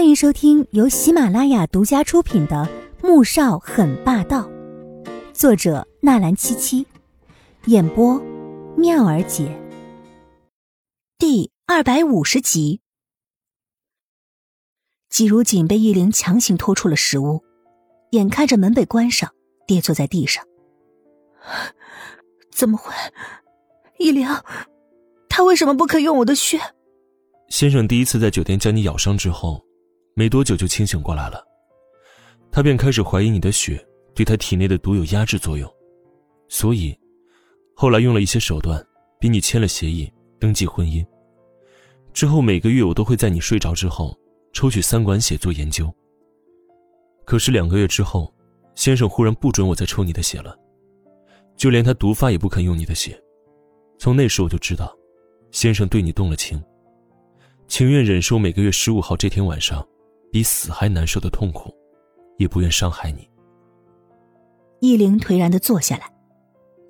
欢迎收听由喜马拉雅独家出品的《穆少很霸道》，作者纳兰七七，演播妙儿姐。第二百五十集，季如锦被易灵强行拖出了食屋，眼看着门被关上，跌坐在地上。怎么会？易灵，他为什么不肯用我的血？先生第一次在酒店将你咬伤之后，没多久就清醒过来了，他便开始怀疑你的血对他体内的毒有压制作用，所以后来用了一些手段，逼你签了协议，登记婚姻。之后每个月我都会在你睡着之后抽取三管血做研究。可是两个月之后，先生忽然不准我再抽你的血了，就连他毒发也不肯用你的血。从那时我就知道，先生对你动了情。情愿忍受每个月十五号这天晚上，比死还难受的痛苦，也不愿伤害你。易灵颓然的坐下来，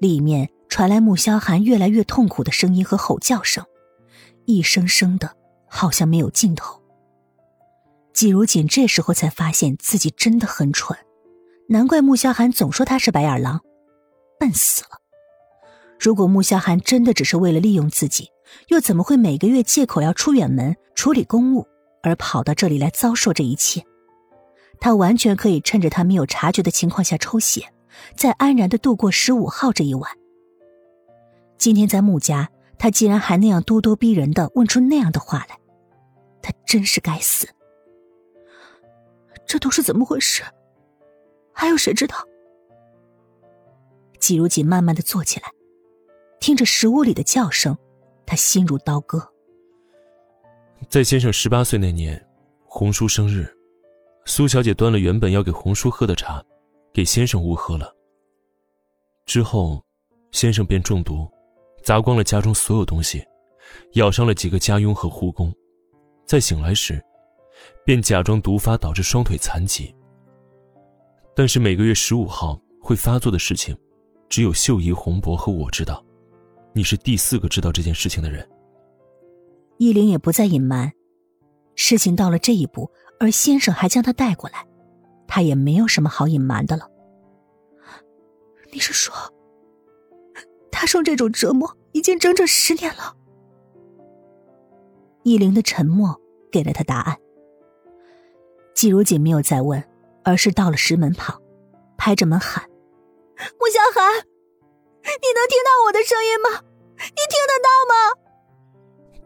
里面传来穆萧寒越来越痛苦的声音和吼叫声，一声声的，好像没有尽头。季如锦这时候才发现自己真的很蠢，难怪穆萧寒总说他是白眼狼，笨死了。如果穆萧寒真的只是为了利用自己。又怎么会每个月借口要出远门处理公务，而跑到这里来遭受这一切？他完全可以趁着他没有察觉的情况下抽血，再安然的度过十五号这一晚。今天在穆家，他竟然还那样咄咄逼人的问出那样的话来，他真是该死！这都是怎么回事？还有谁知道？季如锦慢慢的坐起来，听着食屋里的叫声。他心如刀割。在先生十八岁那年，红叔生日，苏小姐端了原本要给红叔喝的茶，给先生误喝了。之后，先生便中毒，砸光了家中所有东西，咬伤了几个家佣和护工。在醒来时，便假装毒发导致双腿残疾。但是每个月十五号会发作的事情，只有秀姨、洪博和我知道。你是第四个知道这件事情的人。依灵也不再隐瞒，事情到了这一步，而先生还将他带过来，他也没有什么好隐瞒的了。你是说，他受这种折磨已经整整十年了？依灵的沉默给了他答案。季如锦没有再问，而是到了石门旁，拍着门喊：“穆小寒。”你能听到我的声音吗？你听得到吗？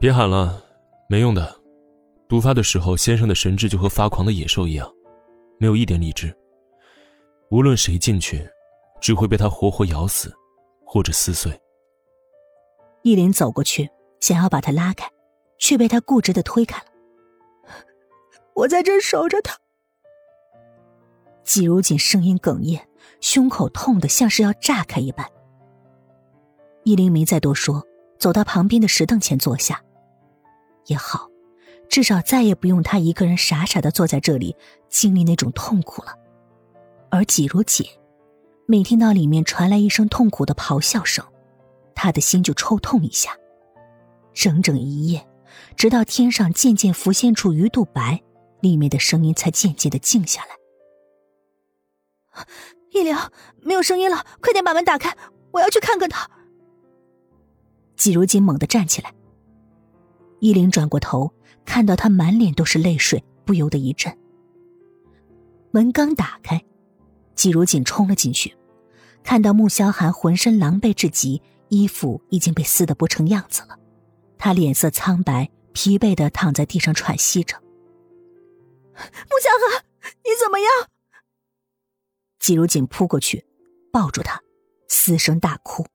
别喊了，没用的。毒发的时候，先生的神智就和发狂的野兽一样，没有一点理智。无论谁进去，只会被他活活咬死，或者撕碎。依林走过去，想要把他拉开，却被他固执的推开了。我在这守着他。季如锦声音哽咽，胸口痛的像是要炸开一般。依林没再多说，走到旁边的石凳前坐下。也好，至少再也不用他一个人傻傻的坐在这里经历那种痛苦了。而季如锦，每听到里面传来一声痛苦的咆哮声，他的心就抽痛一下。整整一夜，直到天上渐渐浮现出鱼肚白，里面的声音才渐渐的静下来。叶良，没有声音了，快点把门打开，我要去看看他。季如锦猛地站起来，依琳转过头，看到他满脸都是泪水，不由得一震。门刚打开，季如锦冲了进去，看到穆萧寒浑身狼狈至极，衣服已经被撕得不成样子了，他脸色苍白，疲惫的躺在地上喘息着。穆萧寒，你怎么样？季如锦扑过去，抱住他，嘶声大哭。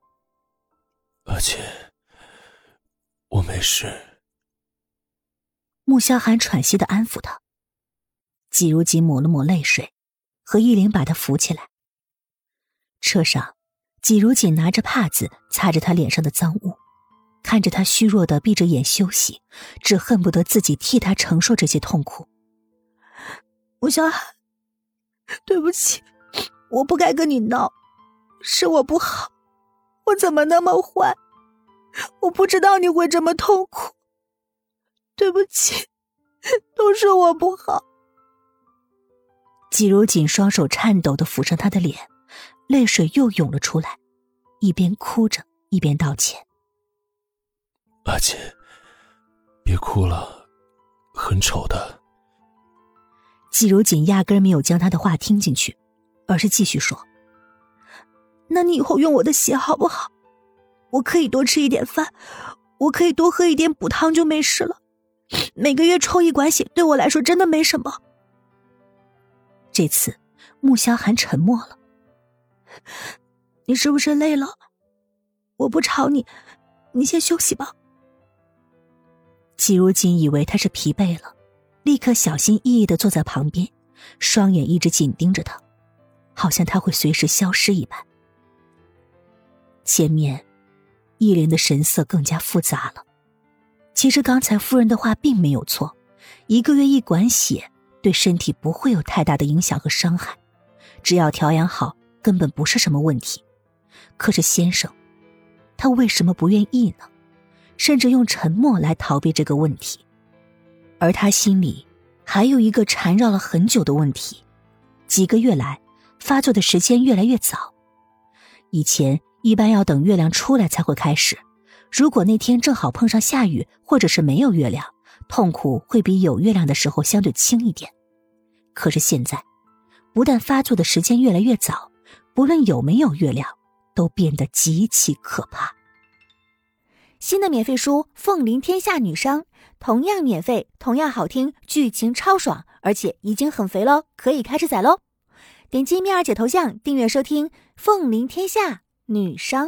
阿姐。我没事。穆萧寒喘息的安抚他，季如锦抹了抹泪水，和依琳把他扶起来。车上，季如锦拿着帕子擦着他脸上的脏污，看着他虚弱的闭着眼休息，只恨不得自己替他承受这些痛苦。穆萧寒，对不起，我不该跟你闹，是我不好，我怎么那么坏？我不知道你会这么痛苦，对不起，都是我不好。季如锦双手颤抖的抚上他的脸，泪水又涌了出来，一边哭着一边道歉：“阿锦，别哭了，很丑的。”季如锦压根没有将他的话听进去，而是继续说：“那你以后用我的血好不好？我可以多吃一点饭，我可以多喝一点补汤就没事了。每个月抽一管血对我来说真的没什么。”这次，穆萧寒沉默了。你是不是累了？我不吵你，你先休息吧。季如锦以为他是疲惫了，立刻小心翼翼的坐在旁边，双眼一直紧盯着他，好像他会随时消失一般。前面，易灵的神色更加复杂了。其实刚才夫人的话并没有错，一个月一管血。对身体不会有太大的影响和伤害，只要调养好，根本不是什么问题。可是先生，他为什么不愿意呢？甚至用沉默来逃避这个问题。而他心里还有一个缠绕了很久的问题：几个月来发作的时间越来越早，以前一般要等月亮出来才会开始。如果那天正好碰上下雨，或者是没有月亮。痛苦会比有月亮的时候相对轻一点，可是现在，不但发作的时间越来越早，不论有没有月亮，都变得极其可怕。新的免费书《凤临天下女商》，同样免费，同样好听，剧情超爽，而且已经很肥喽，可以开始宰喽！点击蜜儿姐头像订阅收听《凤临天下女商》。